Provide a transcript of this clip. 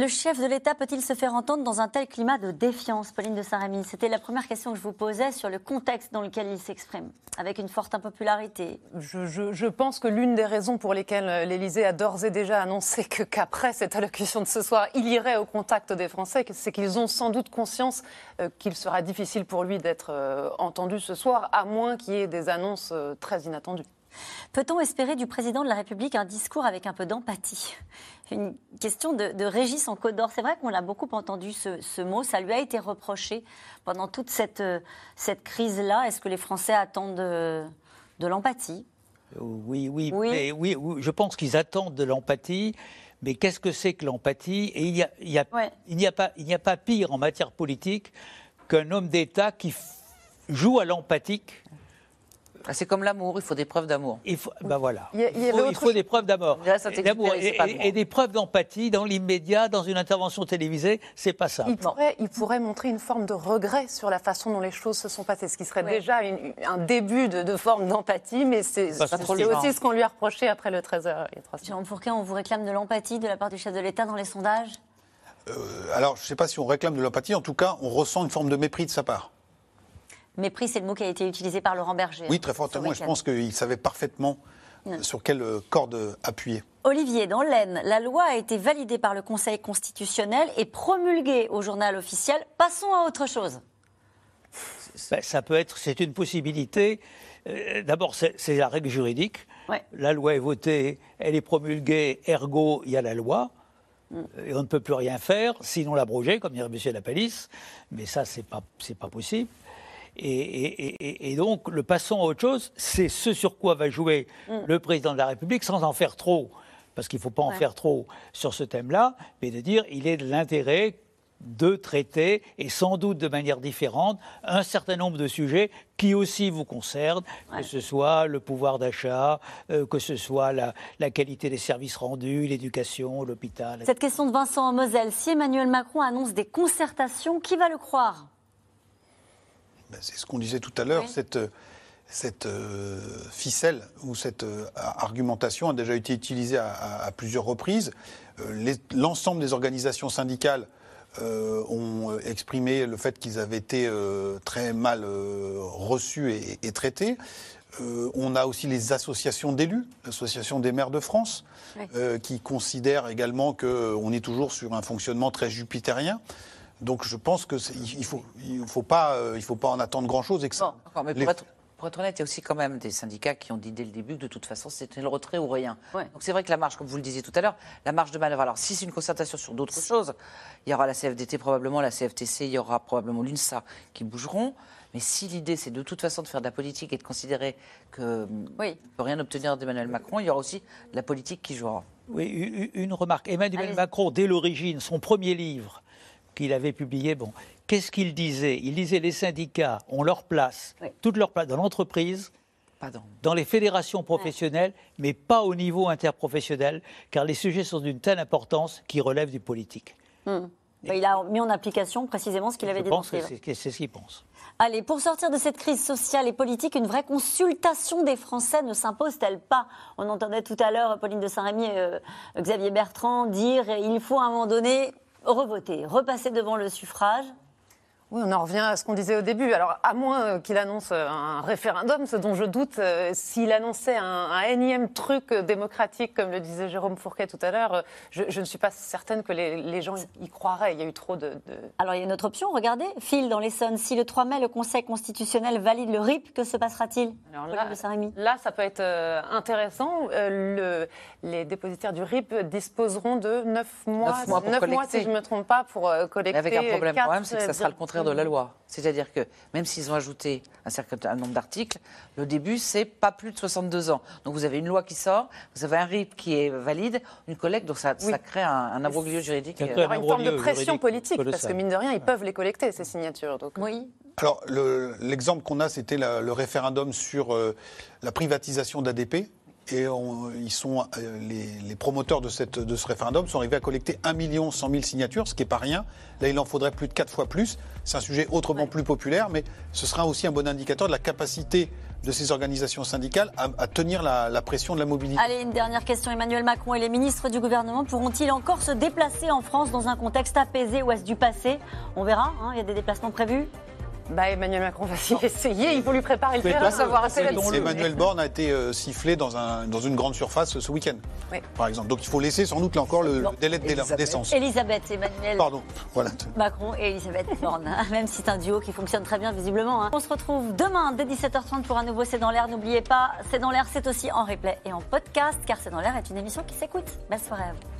Le chef de l'État peut-il se faire entendre dans un tel climat de défiance, Pauline de Saint-Rémy? C'était la première question que je vous posais sur le contexte dans lequel il s'exprime, avec une forte impopularité. Je, pense que l'une des raisons pour lesquelles l'Élysée a d'ores et déjà annoncé que qu'après cette allocution de ce soir, il irait au contact des Français, c'est qu'ils ont sans doute conscience euh, qu'il sera difficile pour lui d'être euh, entendu ce soir, à moins qu'il y ait des annonces euh, très inattendues. Peut-on espérer du président de la République un discours avec un peu d'empathie? Une question de, de Régis en Côte d'Or. C'est vrai qu'on l'a beaucoup entendu ce, ce mot. Ça lui a été reproché pendant toute cette, euh, cette crise-là. Est-ce que les Français attendent euh, de l'empathie? Oui, oui, Oui. mais oui, oui, je pense qu'ils attendent de l'empathie. Mais qu'est-ce que c'est que l'empathie? Et il n'y a, il y a- Ouais. il n'y a pas, il a pas pire en matière politique qu'un homme d'État qui joue à l'empathique. Ah, C'est comme l'amour, il faut des preuves d'amour. Il faut, ben voilà. Il faut, il autre faut des preuves d'amour. Et Et, des preuves d'empathie dans l'immédiat, dans une intervention télévisée, c'est pas ça. Il pourrait, il pourrait montrer une forme de regret sur la façon dont les choses se sont passées, ce qui serait Ouais. déjà une- un début de, de forme d'empathie, mais c'est Pas c'est trop aussi le genre. ce qu'on lui a reproché après le 13h. il y a trois semaines. Jérôme Fourquet, on vous réclame de l'empathie de la part du chef de l'État dans les sondages? Euh, alors, je ne sais pas si on réclame de l'empathie, en tout cas, on ressent une forme de mépris de sa part. Mépris, c'est le mot qui a été utilisé par Laurent Berger. Oui, très ce fortement, et je pense qu'il savait parfaitement euh, sur quelle euh, corde appuyer. Olivier, dans l'Aisne, la loi a été validée par le Conseil constitutionnel et promulguée au journal officiel. Passons à autre chose. Ben, ça peut être, c'est une possibilité. Euh, D'abord, c'est la règle juridique. Ouais. La loi est votée, elle est promulguée, ergo, il y a la loi. Mm. Et on ne peut plus rien faire, sinon l'abroger, comme dirait M. Lapalisse. Mais ça, c'est pas, c'est pas possible. Et, et- et- et donc, le passons à autre chose, c'est ce sur quoi va jouer le président de la République, sans en faire trop, parce qu'il ne faut pas en Mm. Faire trop sur ce thème-là, mais de dire il est de l'intérêt de traiter, et sans doute de manière différente, un certain nombre de sujets qui aussi vous concernent, que ce soit le pouvoir d'achat, euh, que ce soit la, la qualité des services rendus, l'éducation, l'hôpital. Cette question de Vincent en Moselle. Si Emmanuel Macron annonce des concertations, qui va le croire? C'est ce qu'on disait tout à l'heure, cette, euh, cette euh, ficelle ou cette euh, argumentation a déjà été utilisée à, à- à plusieurs reprises. Euh, L'ensemble des organisations syndicales ont exprimé le fait qu'ils avaient été très mal reçus et, et traités. Euh, on a aussi les associations d'élus, l'association des maires de France, Oui. euh, qui considèrent également qu'on est toujours sur un fonctionnement très jupitérien. Donc je pense que c'est- il faut, il faut pas, euh, il faut pas en attendre grand chose et que ça- Bon, d'accord, mais les- pour être, pour être honnête, il y a aussi quand même des syndicats qui ont dit dès le début que de toute façon c'était le retrait ou rien. Ouais. Donc c'est vrai que la marge, comme vous le disiez tout à l'heure, la marge de manœuvre. Alors si c'est une concertation sur d'autres choses, il y aura la CFDT probablement, la CFTC, il y aura probablement l'UNSA qui bougeront. Mais si l'idée c'est de toute façon de faire de la politique et de considérer que Oui. ne peut rien obtenir d'Emmanuel Macron, il y aura aussi de la politique qui jouera. Oui, une remarque. Emmanuel. Macron, dès l'origine, son premier livre qu'il avait publié, bon, qu'est-ce qu'il disait? Il disait les syndicats ont leur place, Oui. toute leur place dans l'entreprise, Pardon. dans les fédérations professionnelles, mais pas au niveau interprofessionnel, car les sujets sont d'une telle importance qu'ils relèvent du politique. Bah, il a mis en application précisément ce qu'il avait Je dit dans pense que c'est ce qu'il pense. Allez, pour sortir de cette crise sociale et politique, une vraie consultation des Français ne s'impose-t-elle pas? On entendait tout à l'heure Pauline de Saint-Rémy et euh, Xavier Bertrand dire il faut à un moment donné revoter, repasser devant le suffrage. Oui, on en revient à ce qu'on disait au début. Alors, à moins euh, qu'il annonce euh, un référendum, ce dont je doute, euh, s'il annonçait un, un énième truc démocratique, comme le disait Jérôme Fourquet tout à l'heure, je, je ne suis pas certaine que les, les gens y, y croiraient. Il y a eu trop de... de- Alors il y a une autre option, regardez, Phil dans l'Essonne. Si le 3 mai, le Conseil constitutionnel valide le RIP, que se passera-t-il? Alors là, là, ça peut être intéressant. Euh, le- les dépositaires du RIP disposeront de 9 mois, Neuf mois pour neuf collecter. si je ne me trompe pas, pour euh, Mais collecter. avec un problème quatre, quand même, c'est que ça sera le euh, contraire de la loi. C'est-à-dire que même s'ils ont ajouté un certain nombre d'articles, le début, c'est pas plus de 62 ans. Donc vous avez une loi qui sort, vous avez un RIP qui est valide, une collecte, donc ça, ça crée un, un juridique. Euh, Il y aura une forme de pression politique, parce que mine de rien, ils peuvent les collecter, ces signatures. Donc, Oui. Alors, le- l'exemple qu'on a, c'était le référendum sur euh, la privatisation d'ADP. Et ils sont, les, promoteurs de, cette, de ce référendum sont arrivés à collecter 1 million 100 000 signatures, ce qui n'est pas rien. Là, il en faudrait plus de 4 fois plus. C'est un sujet autrement plus populaire, mais ce sera aussi un bon indicateur de la capacité de ces organisations syndicales à, tenir la, pression de la mobilité. Allez, une dernière question. Emmanuel Macron et les ministres du gouvernement pourront-ils encore se déplacer en France dans un contexte apaisé ou est-ce du passé? On verra, hein, il y a des déplacements prévus bah, Emmanuel Macron va s'y essayer, il faut lui préparer le terrain. savoir assez Emmanuel Borne a été euh, sifflé dans, un, dans une grande surface ce week-end, par exemple. Donc il faut laisser sans doute là encore le, délai de décence. Elisabeth, Emmanuel Pardon, voilà. Macron et Elisabeth Borne, hein. même si c'est un duo qui fonctionne très bien visiblement. Hein. On se retrouve demain dès 17h30 pour un nouveau C'est dans l'air. N'oubliez pas, C'est dans l'air, c'est aussi en replay et en podcast, car C'est dans l'air est une émission qui s'écoute. Belle soirée à vous.